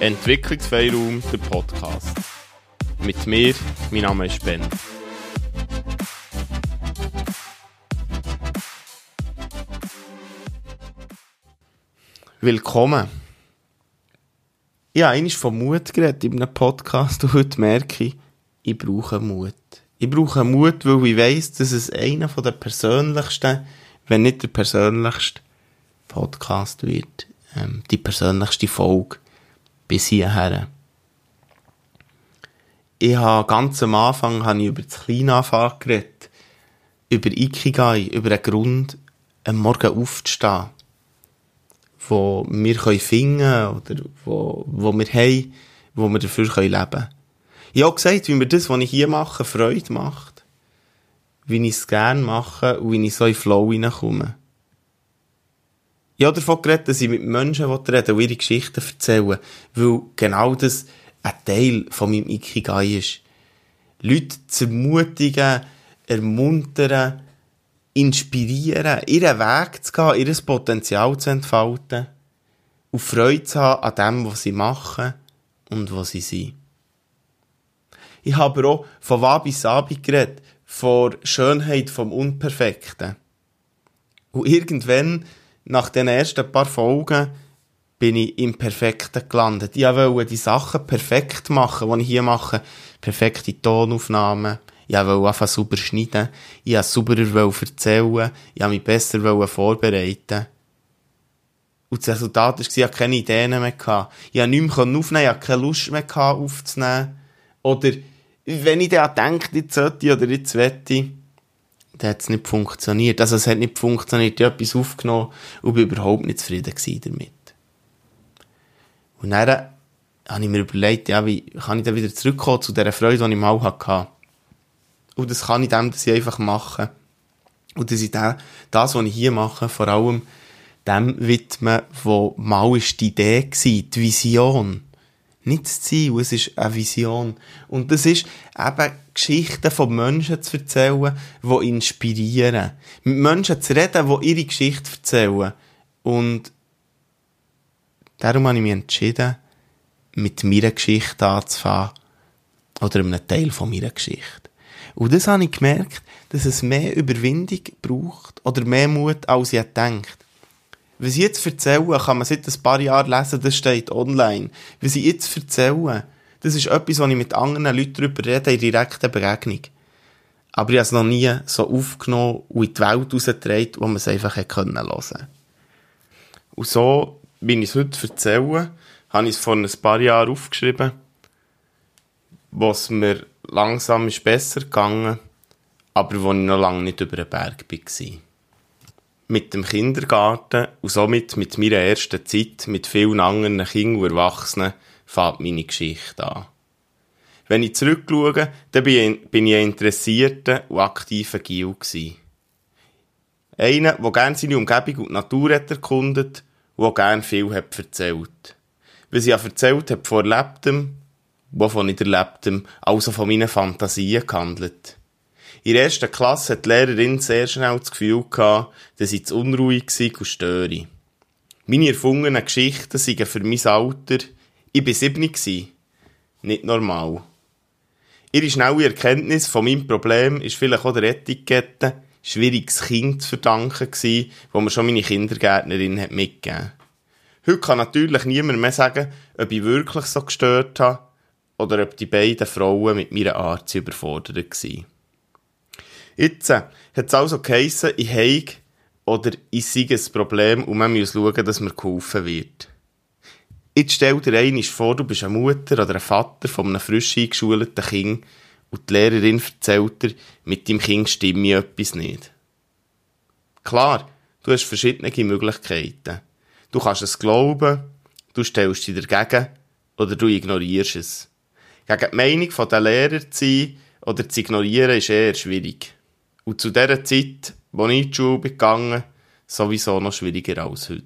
Entwicklungsfreiraum, der Podcast. Mit mir, mein Name ist Ben. Willkommen. Ich habe von Mut geredet in einem Podcast und heute merke ich, ich brauche Mut. Ich brauche Mut, weil ich weiss, dass es einer der persönlichsten, wenn nicht der persönlichste Podcast wird. Ähm, die persönlichste Folge bis hierher. Ich habe ganz am Anfang habe ich über das Kleinanfang geredet. Über Ikigai, über den Grund, am Morgen aufzustehen. Wo wir finden können oder wo, wo wir haben, wo wir dafür leben können. Ich habe gesagt, wie mir das, was ich hier mache, Freude macht. Wie ich es gerne mache und wie ich so in Flow hineinkomme. Ich habe davon geredet, dass ich mit Menschen reden und ihre Geschichten erzählen weil genau das ein Teil von meinem Ikigai ist. Leute zu ermutigen, ermuntern, inspirieren, ihren Weg zu gehen, ihr Potenzial zu entfalten und Freude zu haben an dem, was sie machen und was sie sind. Ich habe auch von Wabi Sabi geredet, von Schönheit vom Unperfekten. Und irgendwann, nach den ersten paar Folgen, bin ich im Perfekten gelandet. Ich wollte die Sachen perfekt machen, die ich hier mache. Perfekte Tonaufnahmen. Ich wollte einfach sauber schneiden. Ich wollte sauberer erzählen. Ich wollte mich besser vorbereiten. Und das Resultat war, ich hatte keine Ideen mehr. Ich konnte nichts mehr aufnehmen, ich hatte keine Lust mehr aufzunehmen. Oder wenn ich dann denke, jetzt sollte oder jetzt wette, dann hat es nicht funktioniert. Also es hat nicht funktioniert, ich habe etwas aufgenommen und bin überhaupt nicht zufrieden damit. Und dann habe ich mir überlegt, ja, wie kann ich dann wieder zurückkommen zu dieser Freude, die ich mal hatte. Und das kann ich dem, dass ich einfach mache. Und dass ich das, was ich hier mache, vor allem dem widmen, wo mal ist die Idee war, die Vision nicht das Ziel, es ist eine Vision. Und das ist eben Geschichten von Menschen zu erzählen, die inspirieren. Mit Menschen zu reden, die ihre Geschichte erzählen. Und darum habe ich mich entschieden, mit meiner Geschichte anzufangen. Oder einem Teil von meiner Geschichte. Und das habe ich gemerkt, dass es mehr Überwindung braucht oder mehr Mut, als ich gedacht was ich jetzt erzähle, kann man seit ein paar Jahren lesen, das steht online. Was ich jetzt erzähle, das ist etwas, wo ich mit anderen Leuten darüber rede, in direkter Begegnung. Aber ich habe es noch nie so aufgenommen und in die Welt rausgetragen, wo man es einfach hören können. Und so, wie ich es heute erzähle, habe ich es vor ein paar Jahren aufgeschrieben, wo es mir langsam ist besser gegangen, aber wo ich noch lange nicht über den Berg war mit dem Kindergarten und somit mit meiner ersten Zeit mit vielen anderen Kindern und Erwachsenen fängt meine Geschichte an. Wenn ich zurückschaue, dann bin ich ein interessierter und aktiver Gil Einer, der gerne seine Umgebung und die Natur hat erkundet und auch gerne viel hat erzählt. Was ich erzählt habe von Erlebtem, wovon nicht Erlebtem, also von meinen Fantasien gehandelt. In der ersten Klasse hat die Lehrerin sehr schnell das Gefühl gehabt, dass ich zu unruhig war und störe. Meine erfungenen Geschichten seien für mein Alter, ich war sieben, nicht normal. Ihre schnelle Erkenntnis von meinem Problem ist vielleicht auch der Etikette schwieriges Kind zu verdanken gewesen, wo mir schon meine Kindergärtnerin hat mitgegeben. Heute kann natürlich niemand mehr sagen, ob ich wirklich so gestört habe oder ob die beiden Frauen mit meiner Art überfordert waren. Jetzt hat es also geheissen, ich habe oder ich sei ein Problem und man muss schauen, dass mir geholfen wird. Jetzt stell dir einmal vor, du bist eine Mutter oder ein Vater von einem frisch eingeschulten Kind und die Lehrerin erzählt dir, mit deinem Kind stimme etwas nicht. Klar, du hast verschiedene Möglichkeiten. Du kannst es glauben, du stellst dich dagegen oder du ignorierst es. Gegen die Meinung der Lehrer zu sein oder zu ignorieren ist eher schwierig. Und zu dieser Zeit, wo ich in die Schule gegangen sowieso noch schwieriger als heute.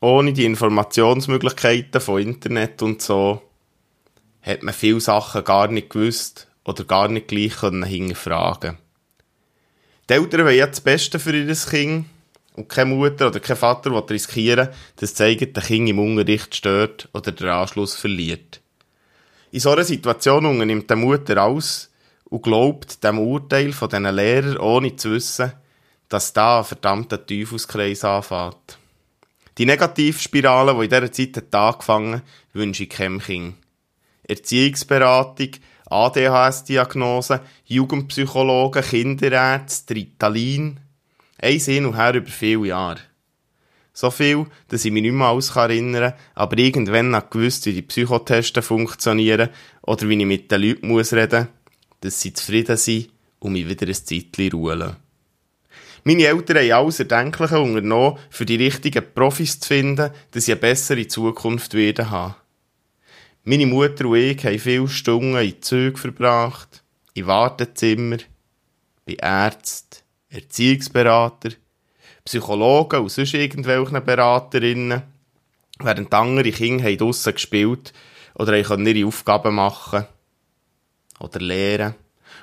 Ohne die Informationsmöglichkeiten von Internet und so, hat man viele Sachen gar nicht gewusst oder gar nicht gleich hinterfragen Die Eltern wollen ja das Beste für ihr Kind und keine Mutter oder kein Vater will riskieren, dass das eigene Kind im Unterricht stört oder den Anschluss verliert. In so einer Situation unternimmt die Mutter alles und glaubt dem Urteil von diesen Lehrern, ohne zu wissen, dass da ein verdammter Teufelskreis anfängt. Die Negativspirale, die in dieser Zeit hat angefangen wünsche ich keinem Kind. Erziehungsberatung, ADHS-Diagnose, Jugendpsychologen, Kinderärzte, Ritalin. Ein Hin und Her über viele Jahre. So viel, dass ich mich nicht mehr alles erinnern kann, aber irgendwann noch gewusst, wie die Psychotesten funktionieren oder wie ich mit den Leuten muss reden dass sie zufrieden sind und mich wieder ein Zeitchen ruhen. Meine Eltern haben alles Erdenkliche unternommen, für die richtigen Profis zu finden, dass sie eine bessere Zukunft werden haben. Meine Mutter und ich haben viele Stunden in Zügen verbracht, in Wartezimmer, bei Ärzten, Erziehungsberater, Psychologen und sonst irgendwelchen Beraterinnen, während andere Kinder draussen gespielt oder ihre Aufgaben machen oder lehren.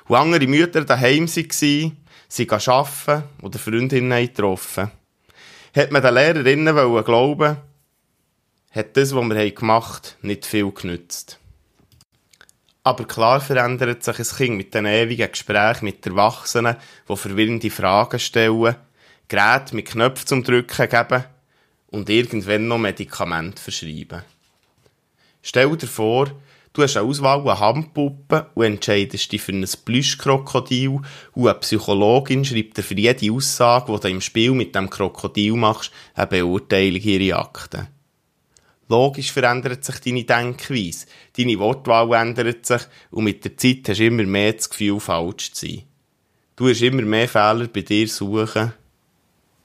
Und andere Mütter daheim waren, sie arbeiten oder Freundinnen getroffen. Hat man den Lehrerinnen glauben hat das, was wir gemacht haben, nicht viel genützt. Aber klar verändert sich ein Kind mit den ewigen Gesprächen mit Erwachsenen, die verwirrende Fragen stellen, Geräte mit Knöpfen zum Drücken geben und irgendwann noch Medikamente verschreiben. Stell dir vor, Du hast eine Auswahl an Handpuppen und entscheidest dich für ein Plüschkrokodil und eine Psychologin schreibt dir für jede Aussage, die du im Spiel mit dem Krokodil machst, eine Beurteilung ihrer Akten. Logisch verändert sich deine Denkweise, deine Wortwahl ändert sich und mit der Zeit hast du immer mehr das Gefühl, falsch zu sein. Du hast immer mehr Fehler bei dir suchen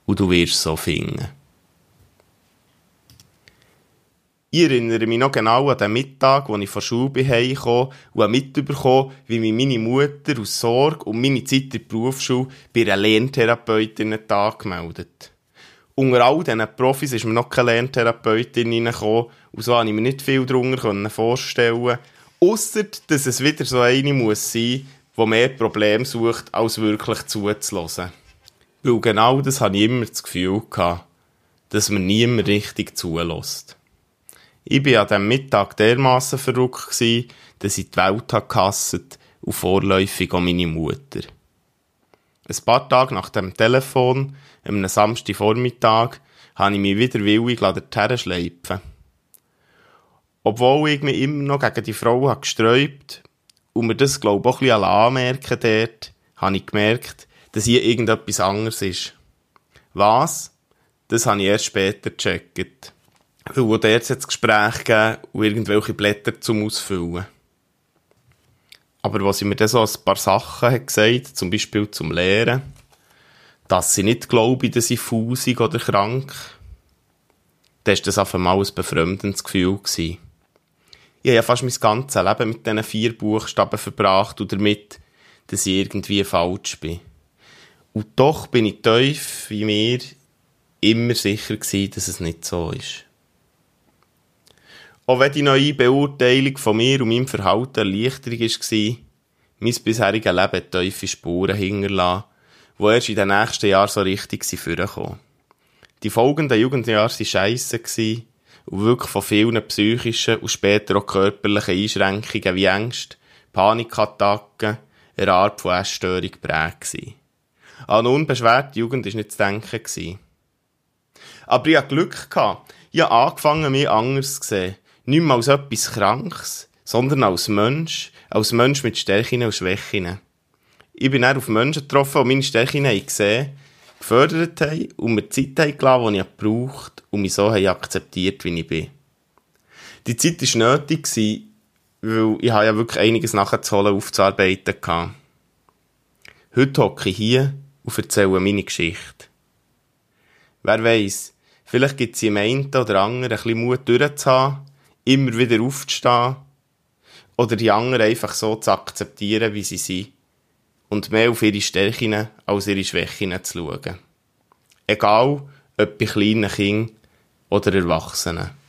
und du wirst so finden. Ich erinnere mich noch genau an den Mittag, wo ich von Schule heimgekommen und mitbekommen, wie mich meine Mutter aus Sorge um meine Zeit in der Berufsschule bei einer Lerntherapeutin angemeldet. Unter all diesen Profis ist mir noch keine Lerntherapeutin reingekommen und so konnte ich mir nicht viel darunter vorstellen. Ausser, dass es wieder so eine muss sein, die mehr Probleme sucht, als wirklich zuzulassen. Weil genau das hatte ich immer das Gefühl gehabt, dass man niemand richtig zulässt. Ich war an diesem Mittag dermassen verrückt, gewesen, dass ich die Welt gehasst und vorläufig auch meine Mutter. Ein paar Tage nach dem Telefon, am Samstagvormittag, habe ich mich wieder willig dorthin schleifen Obwohl ich mich immer noch gegen die Frau habe gesträubt und mir das, glaube ich, auch ein bisschen anmerken dort, habe ich gemerkt, dass hier irgendetwas anderes ist. Was? Das habe ich erst später gecheckt. Weil auch dort jetzt Gespräch geben und irgendwelche Blätter zum Ausfüllen. Aber was sie mir dann so ein paar Sachen hat gesagt, zum Beispiel zum Lehren, dass sie nicht glauben, dass sie fusig oder krank, dann war das auf einmal ein befremdendes Gefühl. Gewesen. Ich habe ja fast mein ganzes Leben mit diesen vier Buchstaben verbracht und damit, dass ich irgendwie falsch bin. Und doch bin ich tief wie mir immer sicher gewesen, dass es nicht so ist. Auch wenn die neue Beurteilung von mir und meinem Verhalten Erleichterung war, mein bisheriges Leben tiefe Spuren hinterlassen, die erst in den nächsten Jahren so richtig vorkommen. Die folgenden Jugendjahre waren scheisse und wirklich von vielen psychischen und später auch körperlichen Einschränkungen wie Ängste, Panikattacken, eine Art von Essstörung geprägt. An unbeschwerte Jugend war nicht zu denken. Aber ich hatte Glück. Ich habe angefangen, mich anders zu sehen nicht mehr als etwas Krankes, sondern als Mensch, als Mensch mit Stärken und Schwächen. Ich bin dann auf Menschen getroffen, die meine Stärken gesehen gefördert haben und mir Zeit haben gelassen, die ich gebraucht und mich so haben akzeptiert, wie ich bin. Die Zeit war nötig, weil ich ja wirklich einiges nachzuholen, aufzuarbeiten hatte. Heute hocke ich hier und erzähle meine Geschichte. Wer weiß, vielleicht gibt es im einen oder anderen ein bisschen Mut durchzuhaben immer wieder aufzustehen oder die anderen einfach so zu akzeptieren, wie sie sind und mehr auf ihre Stärken als ihre Schwächen zu schauen. Egal, ob bei kleinen Kindern oder Erwachsenen.